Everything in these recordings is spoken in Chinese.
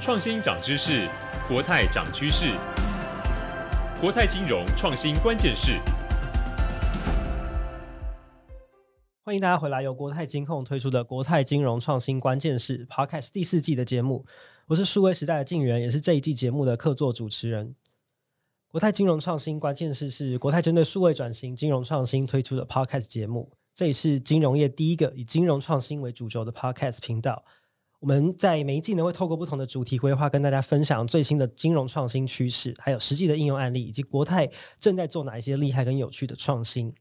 创新涨知识，国泰涨趋势。国泰金融创新关键是。欢迎大家回来，由国泰金控推出的《国泰金融创新关键是》Podcast 第四季的节目。我是数位时代的敬原，也是这一季节目的客座主持人。国泰金融创新关键是是国泰针对数位转型、金融创新推出的 Podcast 节目。这也是金融业第一个以金融创新为主轴的 Podcast 频道。我们在每一季呢，会透过不同的主题规划，跟大家分享最新的金融创新趋势，还有实际的应用案例，以及国泰正在做哪一些厉害跟有趣的创新。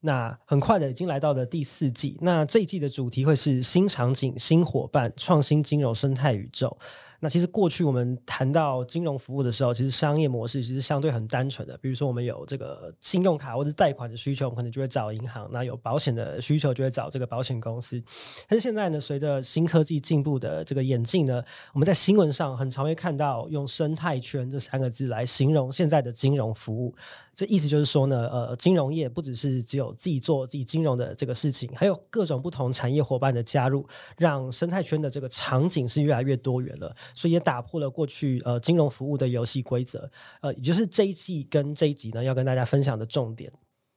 那很快的，已经来到了第四季。那这一季的主题会是新场景、新伙伴、创新金融生态宇宙。那其实过去我们谈到金融服务的时候，其实商业模式其实相对很单纯的。比如说我们有这个信用卡或者贷款的需求，我们可能就会找银行；那有保险的需求，就会找这个保险公司。但是现在呢，随着新科技进步的这个演进呢，我们在新闻上很常会看到用生态圈这三个字来形容现在的金融服务。这意思就是说呢，呃，金融业不只是只有自己做自己金融的这个事情，还有各种不同产业伙伴的加入，让生态圈的这个场景是越来越多元了。所以也打破了过去呃金融服务的游戏规则，呃，也就是这一季跟这一集呢要跟大家分享的重点。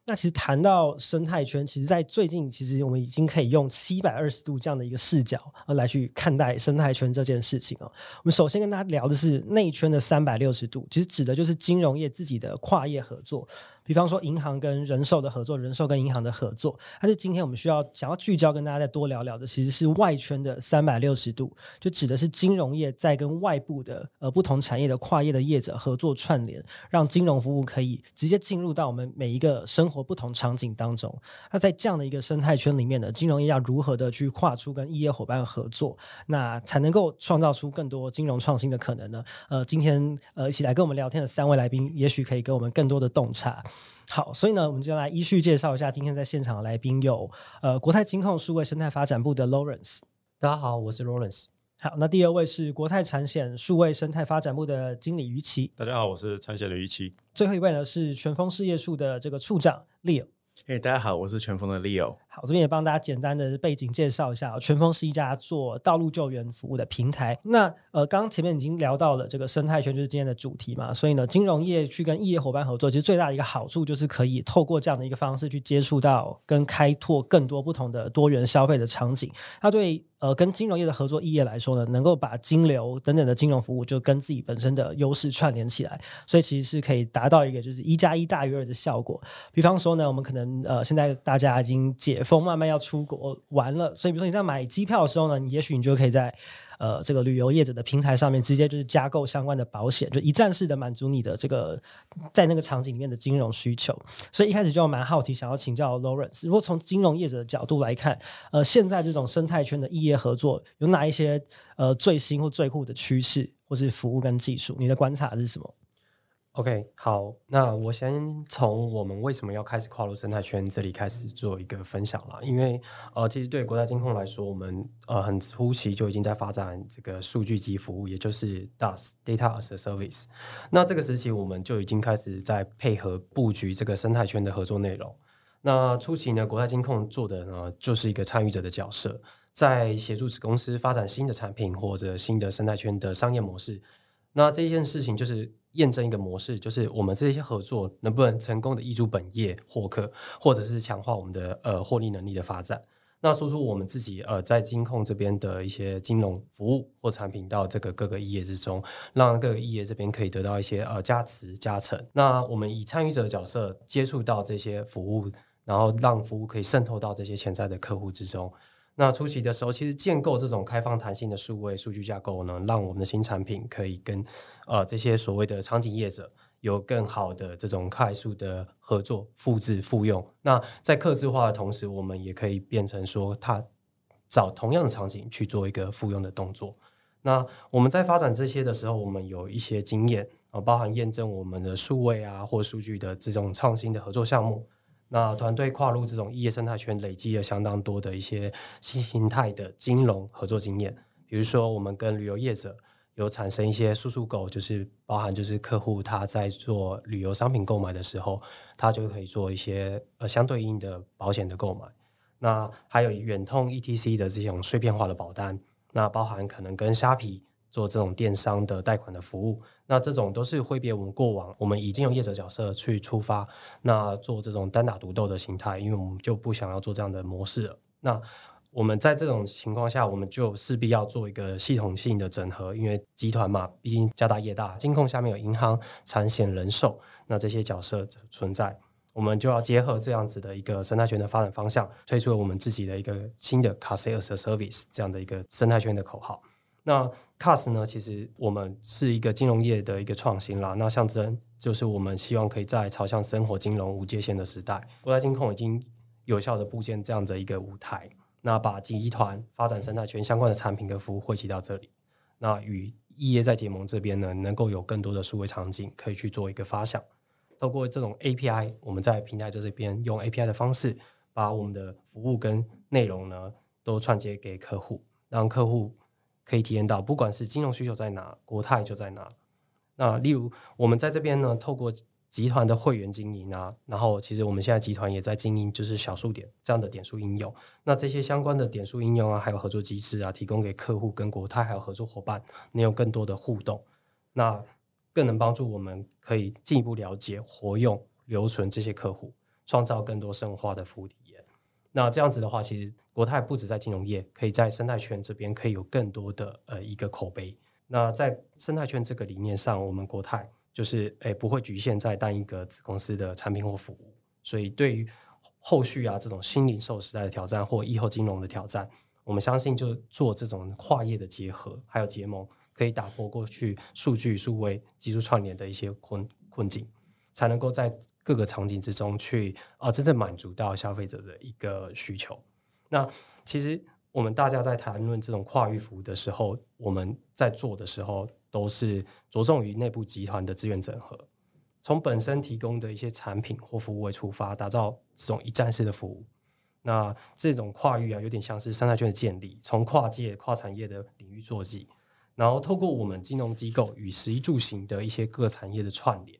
那其实谈到生态圈，其实，在最近，其实我们已经可以用七百二十度这样的一个视角，呃，来去看待生态圈这件事情哦。我们首先跟大家聊的是内圈的三百六十度，其实指的就是金融业自己的跨业合作。比方说，银行跟人寿的合作，人寿跟银行的合作。但是今天我们需要想要聚焦跟大家再多聊聊的，其实是外圈的三百六十度，就指的是金融业在跟外部的呃不同产业的跨业的业者合作串联，让金融服务可以直接进入到我们每一个生活不同场景当中。那在这样的一个生态圈里面呢，金融业要如何的去跨出跟业伙伴合作，那才能够创造出更多金融创新的可能呢？呃，今天呃一起来跟我们聊天的三位来宾，也许可以给我们更多的洞察。好，所以呢，我们就来依序介绍一下今天在现场的来宾，有呃国泰金控数位生态发展部的 Lawrence。大家好，我是 Lawrence。好，那第二位是国泰产险数位生态发展部的经理于琦。大家好，我是产险的于琦。最后一位呢是全峰事业处的这个处长 Leo。哎，大家好，我是全峰的 Leo。好，这边也帮大家简单的背景介绍一下，全峰是一家做道路救援服务的平台。那呃，刚前面已经聊到了这个生态圈，就是今天的主题嘛。所以呢，金融业去跟异业伙伴合作，其实最大的一个好处就是可以透过这样的一个方式去接触到跟开拓更多不同的多元消费的场景。它对呃跟金融业的合作异业来说呢，能够把金流等等的金融服务就跟自己本身的优势串联起来，所以其实是可以达到一个就是一加一大于二的效果。比方说呢，我们可能呃现在大家已经解封，慢慢要出国玩了，所以比如说你在买机票的时候呢，你也许你就可以在呃这个旅游业者的平台上面直接就是加购相关的保险，就一站式的满足你的这个在那个场景里面的金融需求。所以一开始就蛮好奇，想要请教 Lawrence，如果从金融业者的角度来看，呃，现在这种生态圈的异业合作有哪一些呃最新或最酷的趋势，或是服务跟技术？你的观察是什么？OK，好，那我先从我们为什么要开始跨入生态圈这里开始做一个分享啦。因为呃，其实对国泰金控来说，我们呃很初期就已经在发展这个数据及服务，也就是 DaaS（Data as a Service）。那这个时期我们就已经开始在配合布局这个生态圈的合作内容。那初期呢，国泰金控做的呢就是一个参与者的角色，在协助子公司发展新的产品或者新的生态圈的商业模式。那这件事情就是验证一个模式，就是我们这些合作能不能成功的挹注本业获客，或者是强化我们的呃获利能力的发展。那说出我们自己呃在金控这边的一些金融服务或产品到这个各个异业之中，让各个异业这边可以得到一些呃加持加成。那我们以参与者的角色接触到这些服务，然后让服务可以渗透到这些潜在的客户之中。那初期的时候，其实建构这种开放弹性的数位数据架构呢，让我们的新产品可以跟呃这些所谓的场景业者有更好的这种快速的合作、复制、复用。那在客制化的同时，我们也可以变成说，他找同样的场景去做一个复用的动作。那我们在发展这些的时候，我们有一些经验啊，包含验证我们的数位啊或数据的这种创新的合作项目。那团队跨入这种异业生态圈，累积了相当多的一些新形态的金融合作经验。比如说，我们跟旅游业者有产生一些速速购，就是包含就是客户他在做旅游商品购买的时候，他就可以做一些呃相对应的保险的购买。那还有远通 ETC 的这种碎片化的保单，那包含可能跟虾皮做这种电商的贷款的服务。那这种都是挥别我们过往，我们已经有业者角色去出发，那做这种单打独斗的形态，因为我们就不想要做这样的模式了。那我们在这种情况下，我们就势必要做一个系统性的整合，因为集团嘛，毕竟家大业大，金控下面有银行、产险、人寿，那这些角色存在，我们就要结合这样子的一个生态圈的发展方向，推出了我们自己的一个新的 Card as a Service 这样的一个生态圈的口号。那 Card 呢，其实我们是一个金融业的一个创新啦，那象征就是我们希望可以在朝向生活金融无界限的时代，国家金控已经有效的布建这样的一个舞台。那把集团发展生态圈相关的产品跟服务汇集到这里，那与异业在结盟这边呢，能够有更多的数位场景可以去做一个发想。透过这种 API，我们在平台在这边用 API 的方式，把我们的服务跟内容呢都串接给客户，让客户可以体验到，不管是金融需求在哪，国泰就在哪。那例如我们在这边呢，透过集团的会员经营啊，然后其实我们现在集团也在经营，就是小数点这样的点数应用。那这些相关的点数应用啊，还有合作机制啊，提供给客户跟国泰还有合作伙伴，能有更多的互动，那更能帮助我们可以进一步了解、活用、留存这些客户，创造更多生活化的服务体验。那这样子的话，其实国泰不止在金融业，可以在生态圈这边可以有更多的呃一个口碑。那在生态圈这个理念上，我们国泰。就是诶、不会局限在单一个子公司的产品或服务，所以对于后续啊这种新零售时代的挑战或以后金融的挑战，我们相信就做这种跨业的结合，还有结盟，可以打破过去数据数位技术串联的一些困困境，才能够在各个场景之中去啊真正满足到消费者的一个需求。那其实我们大家在谈论这种跨域服务的时候，我们在做的时候。都是着重于内部集团的资源整合，从本身提供的一些产品或服务为出发，打造这种一站式的服务。那这种跨域啊，有点像是生态圈的建立，从跨界、跨产业的领域做起，然后透过我们金融机构与食衣住行的一些各产业的串联，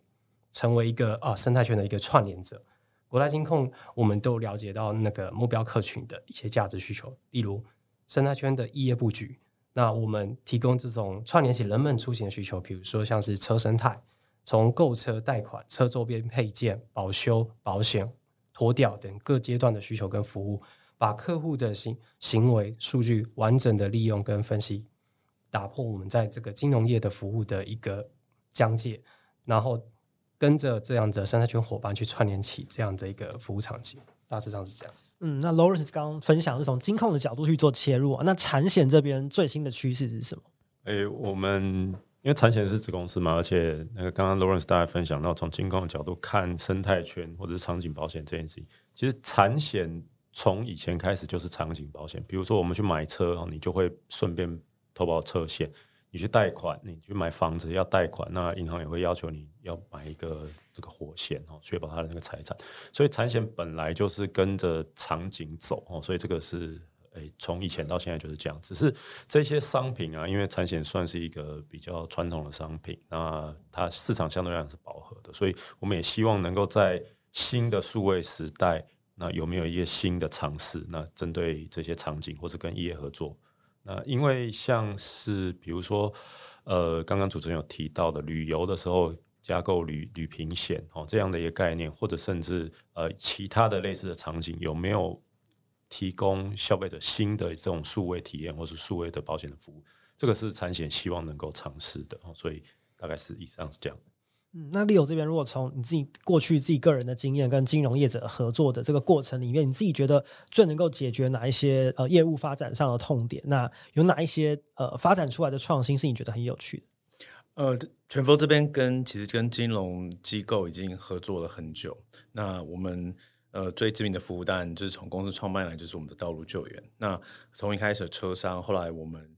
成为一个啊生态圈的一个串联者。国泰金控，我们都了解到那个目标客群的一些价值需求，例如生态圈的异业布局。那我们提供这种串联起人们出行的需求，比如说像是车生态，从购车、贷款、车周边配件、保修、保险、脱掉等各阶段的需求跟服务，把客户的行行为数据完整的利用跟分析，打破我们在这个金融业的服务的一个疆界，然后跟着这样的生态圈伙伴去串联起这样的一个服务场景，大致上是这样。嗯，那 Lawrence 刚刚分享是从金控的角度去做切入啊，那产险这边最新的趋势是什么？诶、欸，我们因为产险是子公司嘛，而且那个刚刚 Lawrence 大家分享到，从金控的角度看生态圈或者是场景保险这件事情，其实产险从以前开始就是场景保险，比如说我们去买车，你就会顺便投保车险。你去贷款，你去买房子要贷款，那银行也会要求你要买一个这个火险哦，确保他的那个财产。所以产险本来就是跟着场景走哦，所以这个是诶，从以前到现在就是这样。只是这些商品啊，因为产险算是一个比较传统的商品，那它市场相对来讲是饱和的，所以我们也希望能够在新的数位时代，那有没有一些新的尝试？那针对这些场景，或是跟业合作。那因为像是比如说，呃，刚刚主持人有提到的旅游的时候加购旅旅平险哦，这样的一个概念，或者甚至呃其他的类似的场景，有没有提供消费者新的这种数位体验，或是数位的保险的服务？这个是产险希望能够尝试的哦，所以大概是以上是这样。嗯，那 Leo 这边，如果从你自己过去自己个人的经验跟金融业者合作的这个过程里面，你自己觉得最能够解决哪一些呃业务发展上的痛点？那有哪一些呃发展出来的创新是你觉得很有趣的？呃，全峰这边跟其实跟金融机构已经合作了很久。那我们呃最知名的服务单就是从公司创办来就是我们的道路救援。那从一开始的车商，后来我们。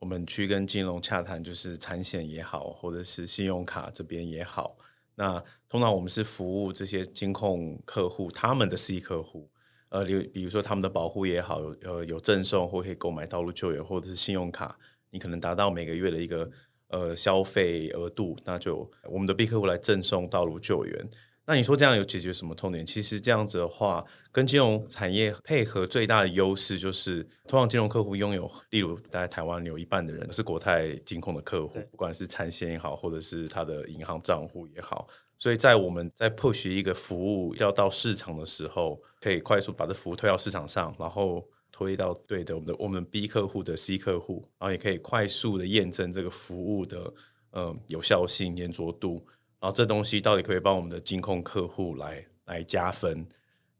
我们去跟金融洽谈，就是产险也好，或者是信用卡这边也好。那通常我们是服务这些金控客户，他们的 C 客户，呃，比比如说他们的保护也好，呃，有赠送或可以购买道路救援，或者是信用卡，你可能达到每个月的一个呃消费额度，那就我们的 B 客户来赠送道路救援。那你说这样有解决什么痛点？其实这样子的话，跟金融产业配合最大的优势就是，通常金融客户拥有，例如在台湾有一半的人是国泰金控的客户，不管是产险也好，或者是他的银行账户也好。所以在我们在 push 一个服务要到市场的时候，可以快速把这服务推到市场上，然后推到对的我们的我们 B 客户的 C 客户，然后也可以快速的验证这个服务的呃有效性、黏着度，然后这东西到底可以帮我们的金控客户来来加分。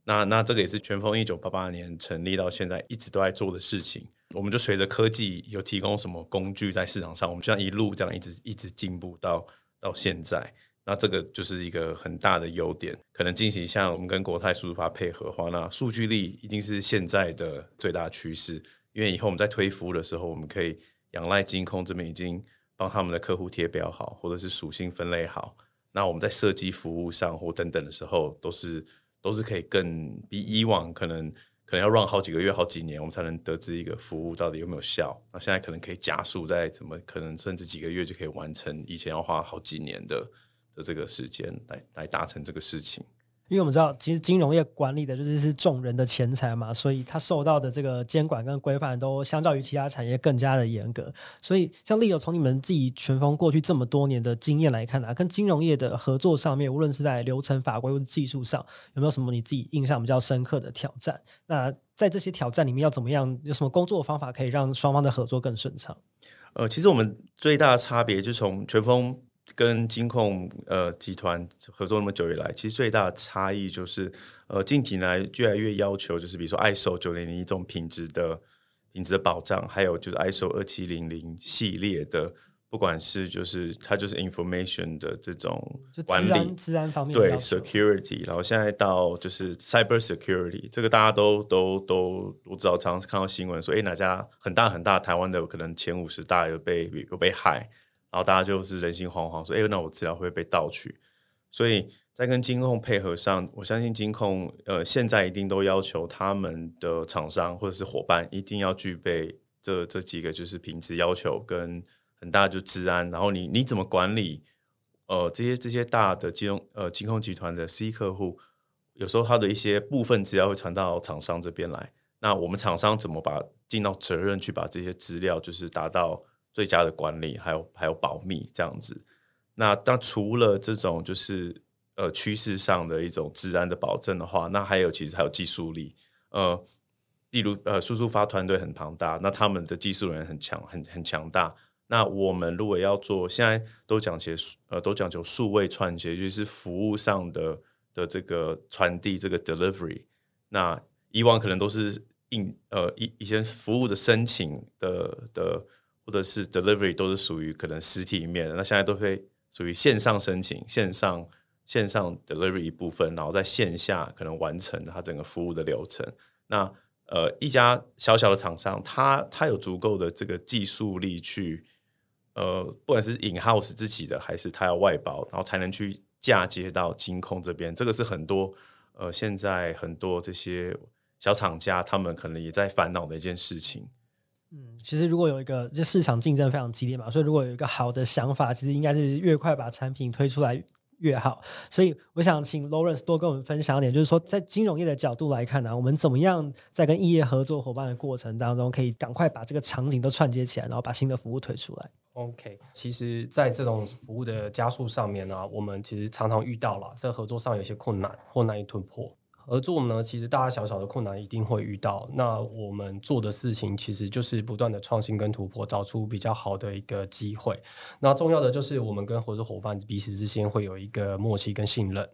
那那这个也是全峰一九八八年成立到现在一直都在做的事情。我们就随着科技有提供什么工具在市场上，我们就像一路这样一直一直进步到到现在。那这个就是一个很大的优点，可能进行像我们跟国泰数字化配合的话，那数据力一定是现在的最大趋势。因为以后我们在推服务的时候，我们可以仰赖金控这边已经帮他们的客户贴标好，或者是属性分类好。那我们在设计服务上或等等的时候，都是都是可以更比以往可能可能要 run 好几个月、好几年，我们才能得知一个服务到底有没有效。那现在可能可以加速，在怎么可能甚至几个月就可以完成，以前要花好几年的。的这个时间来来达成这个事情，因为我们知道，其实金融业管理的就是是众人的钱财嘛，所以它受到的这个监管跟规范都相较于其他产业更加的严格。所以，像利友从你们自己全峰过去这么多年的经验来看啊，跟金融业的合作上面，无论是在流程法规或者技术上，有没有什么你自己印象比较深刻的挑战？那在这些挑战里面，要怎么样？有什么工作方法可以让双方的合作更顺畅？呃，其实我们最大的差别就从全峰。跟金控呃集团合作那么久以来，其实最大的差异就是，呃，近几年来越来越要求，就是比如说 ISO 九零零一这种品质的品质的保障，还有就是 ISO 二七零零系列的，不管是就是它就是 information 的这种管理，治安方面对 security，然后现在到就是 cyber security，这个大家都都都我知道，常常看到新闻说，哎，哪家很大很大台湾的可能前五十大有被有被害。然后大家就是人心惶惶，说：“哎，那我资料会被盗取。”所以在跟金控配合上，我相信金控呃现在一定都要求他们的厂商或者是伙伴一定要具备这这几个就是品质要求跟很大就治安。然后你你怎么管理呃这些这些大的金融呃金控集团的 C 客户，有时候他的一些部分资料会传到厂商这边来，那我们厂商怎么把尽到责任去把这些资料就是达到。最佳的管理，还有还有保密这样子。那当除了这种就是呃趋势上的一种资安的保证的话，那还有其实还有技术力。呃，例如呃数数发团队很庞大，那他们的技术人很强，很很强大。那我们如果要做，现在都讲些呃都讲求数位串接，就是服务上的的这个传递，这个 delivery。那以往可能都是应呃一一些服务的申请的的。或者是 delivery 都是属于可能实体面的，那现在都会属于线上申请、线上线上 delivery 一部分，然后在线下可能完成它整个服务的流程。那呃，一家小小的厂商，它它有足够的这个技术力去，呃，不管是 in house 自己的，还是它要外包，然后才能去嫁接到金控这边。这个是很多呃，现在很多这些小厂家他们可能也在烦恼的一件事情。嗯，其实如果有一个，这市场竞争非常激烈嘛，所以如果有一个好的想法，其实应该是越快把产品推出来越好。所以我想请 Lawrence 多跟我们分享一点，就是说在金融业的角度来看呢、我们怎么样在跟异业合作伙伴的过程当中，可以赶快把这个场景都串接起来，然后把新的服务推出来。OK，其实，在这种服务的加速上面呢、我们其实常常遇到了在合作上有些困难或难以突破。合作呢，其实大大小小的困难一定会遇到。那我们做的事情其实就是不断的创新跟突破，找出比较好的一个机会。那重要的就是我们跟合作伙伴彼此之间会有一个默契跟信任。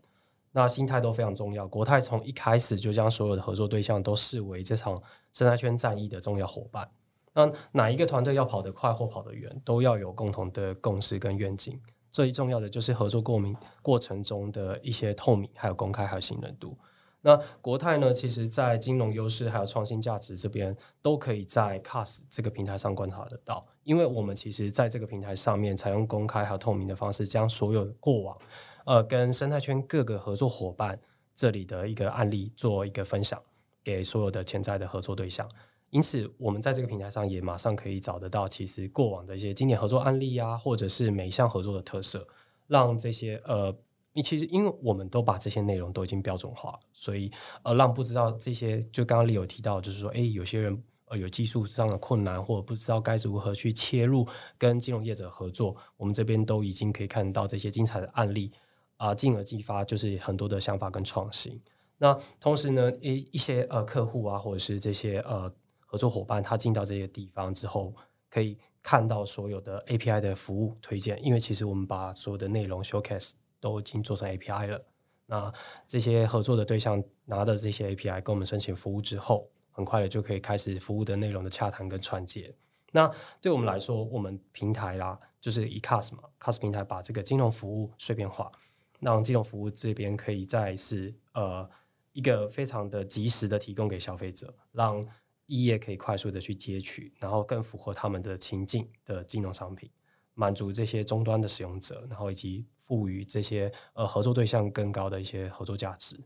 那心态都非常重要。国泰从一开始就将所有的合作对象都视为这场生态圈战役的重要伙伴。那哪一个团队要跑得快或跑得远，都要有共同的共识跟愿景。最重要的就是合作过程过程中的一些透明、还有公开、还有信任度。那国泰呢，其实在金融优势还有创新价值这边，都可以在 CAS 这个平台上观察得到。因为我们其实在这个平台上面，采用公开还有透明的方式，将所有过往，呃，跟生态圈各个合作伙伴这里的一个案例做一个分享，给所有的潜在的合作对象。因此，我们在这个平台上也马上可以找得到，其实过往的一些经典合作案例啊，或者是每一项合作的特色，让这些呃。你其实因为我们都把这些内容都已经标准化，所以呃，让不知道这些，就刚刚也有提到，就是说，哎，有些人呃有技术上的困难，或者不知道该如何去切入跟金融业者合作，我们这边都已经可以看到这些精彩的案例啊，进而激发就是很多的想法跟创新。那同时呢，一一些呃客户啊，或者是这些呃合作伙伴，他进到这些地方之后，可以看到所有的 API 的服务推荐，因为其实我们把所有的内容 showcase。都已经做成 API 了。那这些合作的对象拿的这些 API 跟我们申请服务之后，很快的就可以开始服务的内容的洽谈跟串接。那对我们来说，我们平台啦，就是以 CAS 嘛，CAS 平台把这个金融服务碎片化，让金融服务这边可以再是呃一个非常的及时的提供给消费者，让异业可以快速的去接取，然后更符合他们的情境的金融商品，满足这些终端的使用者，然后以及。赋予这些呃合作对象更高的一些合作价值。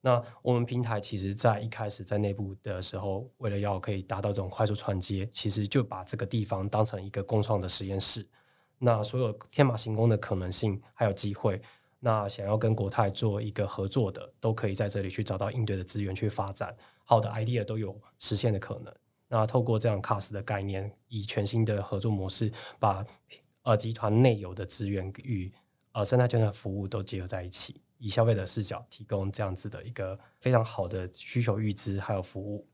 那我们平台其实，在一开始在内部的时候，为了要可以达到这种快速串接，其实就把这个地方当成一个共创的实验室。那所有天马行空的可能性还有机会，那想要跟国泰做一个合作的，都可以在这里去找到应对的资源去发展。好的 idea 都有实现的可能。那透过这样 CAS 的概念，以全新的合作模式，把呃集团内有的资源与呃，生态圈的服务都结合在一起，以消费者视角提供这样子的一个非常好的需求预知还有服务。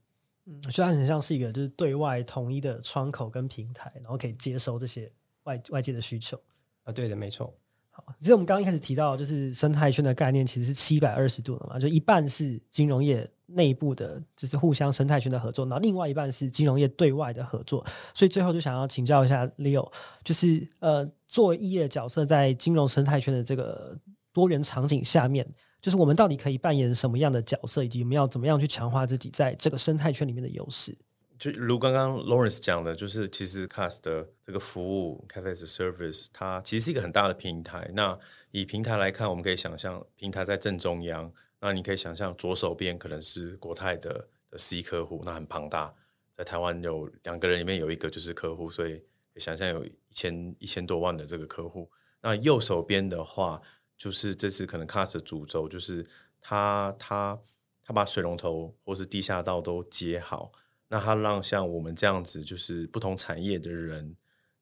嗯，虽然很像是一个就是对外统一的窗口跟平台，然后可以接收这些外外界的需求。啊，对的，没错。好，其实我们刚刚一开始提到，就是生态圈的概念其实是七百二十度的嘛，就一半是金融业内部的，就是互相生态圈的合作，然后另外一半是金融业对外的合作。所以最后就想要请教一下 Leo，就是呃，作为异业角色在金融生态圈的这个多元场景下面，就是我们到底可以扮演什么样的角色，以及我们要怎么样去强化自己在这个生态圈里面的优势？就如刚刚 Lawrence 讲的，就是其实 Cast 的这个服务 CAS as Service，它其实是一个很大的平台。那以平台来看，我们可以想象平台在正中央。那你可以想象左手边可能是国泰的的 C 客户，那很庞大。在台湾有两个人里面有一个就是客户，所以想象有一千一千多万的这个客户。那右手边的话，就是这次可能 CAS 的主轴，就是他他他把水龙头或是地下道都接好。那他让像我们这样子，就是不同产业的人，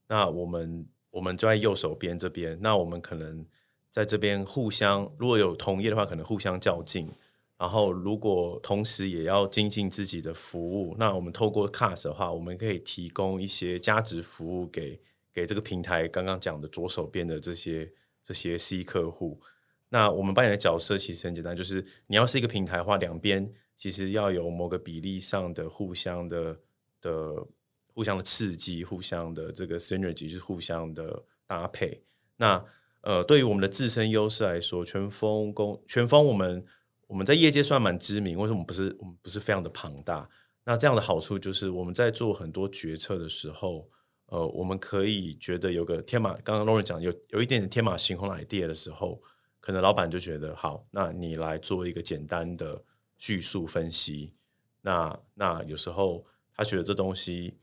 那我们我们就在右手边这边，那我们可能在这边互相，如果有同业的话，可能互相较劲。然后如果同时也要精进自己的服务，那我们透过 CAS 的话，我们可以提供一些价值服务给给这个平台刚刚讲的左手边的这些这些 C 客户。那我们扮演的角色其实很简单，就是你要是一个平台的话，两边。其实要有某个比例上的互相的的互相的刺激，互相的这个 synergy 是互相的搭配。那呃，对于我们的自身优势来说，全峰公全峰我们我们在业界算蛮知名，为什么不是我们不是非常的庞大？那这样的好处就是我们在做很多决策的时候，呃，我们可以觉得有个天马，刚刚 Lauren 讲有有一点点天马行空的 idea 的时候，可能老板就觉得好，那你来做一个简单的。叙述分析，那那有时候他觉得这东西，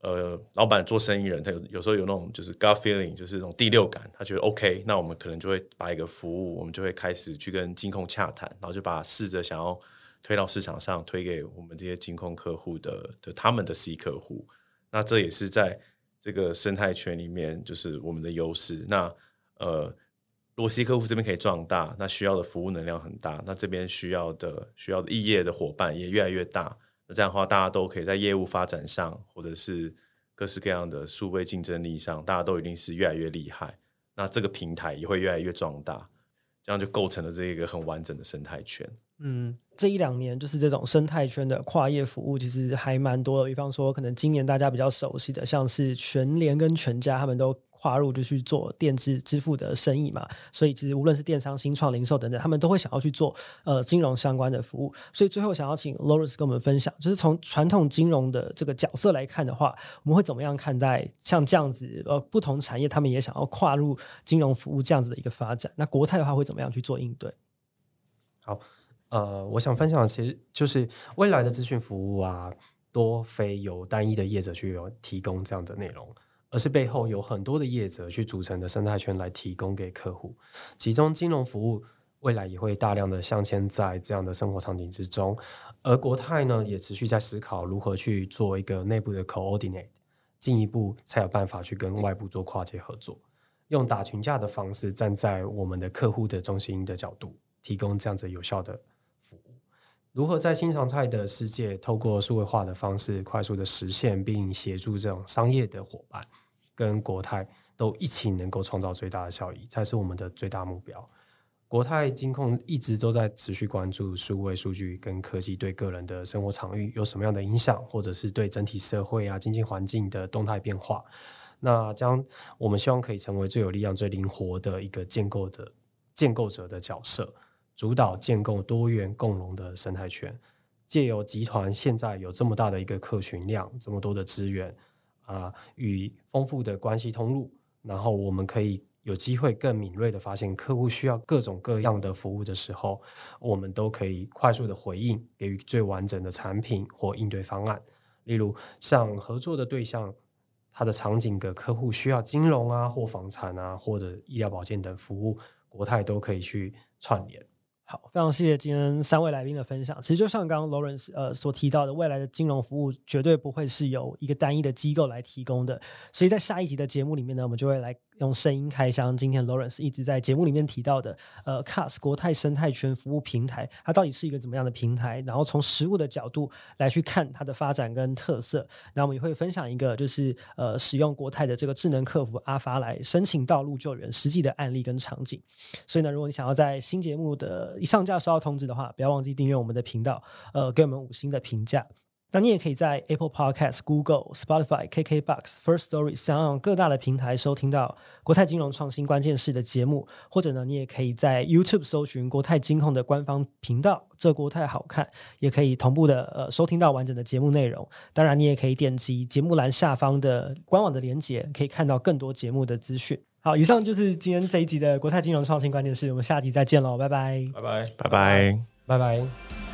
呃，老板做生意人，他有有时候有那种就是 gut feeling，就是那种第六感，他觉得 OK，那我们可能就会把一个服务，我们就会开始去跟金控洽谈，然后就把试着想要推到市场上，推给我们这些金控客户的的他们的 C 客户，那这也是在这个生态圈里面，就是我们的优势。那呃。如果 C 客户这边可以壮大，那需要的服务能量很大，那这边需要的需要的异业的伙伴也越来越大。那这样的话，大家都可以在业务发展上，或者是各式各样的数位竞争力上，大家都一定是越来越厉害。那这个平台也会越来越壮大，这样就构成了这一个很完整的生态圈。嗯，这一两年就是这种生态圈的跨业服务，其实还蛮多的。比方说，可能今年大家比较熟悉的，像是全联跟全家，他们都。跨入就去做电子支付的生意嘛，所以其实无论是电商、新创、零售等等，他们都会想要去做呃金融相关的服务。所以最后想要请 Lawrence 跟我们分享，就是从传统金融的这个角色来看的话，我们会怎么样看待像这样子呃不同产业他们也想要跨入金融服务这样子的一个发展？那国泰的话会怎么样去做应对？好，呃，我想分享其实就是未来的资讯服务啊，多非由单一的业者去提供这样的内容。而是背后有很多的业者去组成的生态圈来提供给客户。其中金融服务未来也会大量的镶嵌在这样的生活场景之中，而国泰呢也持续在思考如何去做一个内部的 coordinate，进一步才有办法去跟外部做跨界合作，用打群架的方式站在我们的客户的中心的角度，提供这样子有效的。如何在新常态的世界，透过数位化的方式快速的实现，并协助这种商业的伙伴跟国泰都一起能够创造最大的效益，才是我们的最大目标。国泰金控一直都在持续关注数位数据跟科技对个人的生活场域有什么样的影响，或者是对整体社会啊经济环境的动态变化。那将我们希望可以成为最有力量、最灵活的一个建构的建构者的角色。主导建构多元共荣的生态圈，借由集团现在有这么大的一个客群量，这么多的资源啊，与丰富的关系通路，然后我们可以有机会更敏锐的发现客户需要各种各样的服务的时候，我们都可以快速的回应，给予最完整的产品或应对方案。例如，像合作的对象，他的场景的客户需要金融啊，或房产啊，或者医疗保健等服务，国泰都可以去串联。好，非常谢谢今天三位来宾的分享。其实就像刚刚 Lawrence 呃所提到的，未来的金融服务绝对不会是由一个单一的机构来提供的。所以在下一集的节目里面呢，我们就会来。用声音开箱，今天 Lawrence 一直在节目里面提到的，呃，CAS 国泰生态圈服务平台，它到底是一个怎么样的平台？然后从实物的角度来去看它的发展跟特色。那我们也会分享一个，就是呃，使用国泰的这个智能客服阿发来申请道路救援实际的案例跟场景。所以呢，如果你想要在新节目的一上架收到通知的话，不要忘记订阅我们的频道，呃，给我们五星的评价。那你也可以在 Apple Podcast、Google、Spotify、KKBox、First Story 等各大的平台收听到国泰金融创新关键事的节目，或者呢，你也可以在 YouTube 搜寻国泰金控的官方频道，这国泰好看，也可以同步的呃收听到完整的节目内容。当然，你也可以点击节目栏下方的官网的链接，可以看到更多节目的资讯。好，以上就是今天这一集的国泰金融创新关键事，我们下集再见喽，拜拜，拜拜，拜拜，拜拜。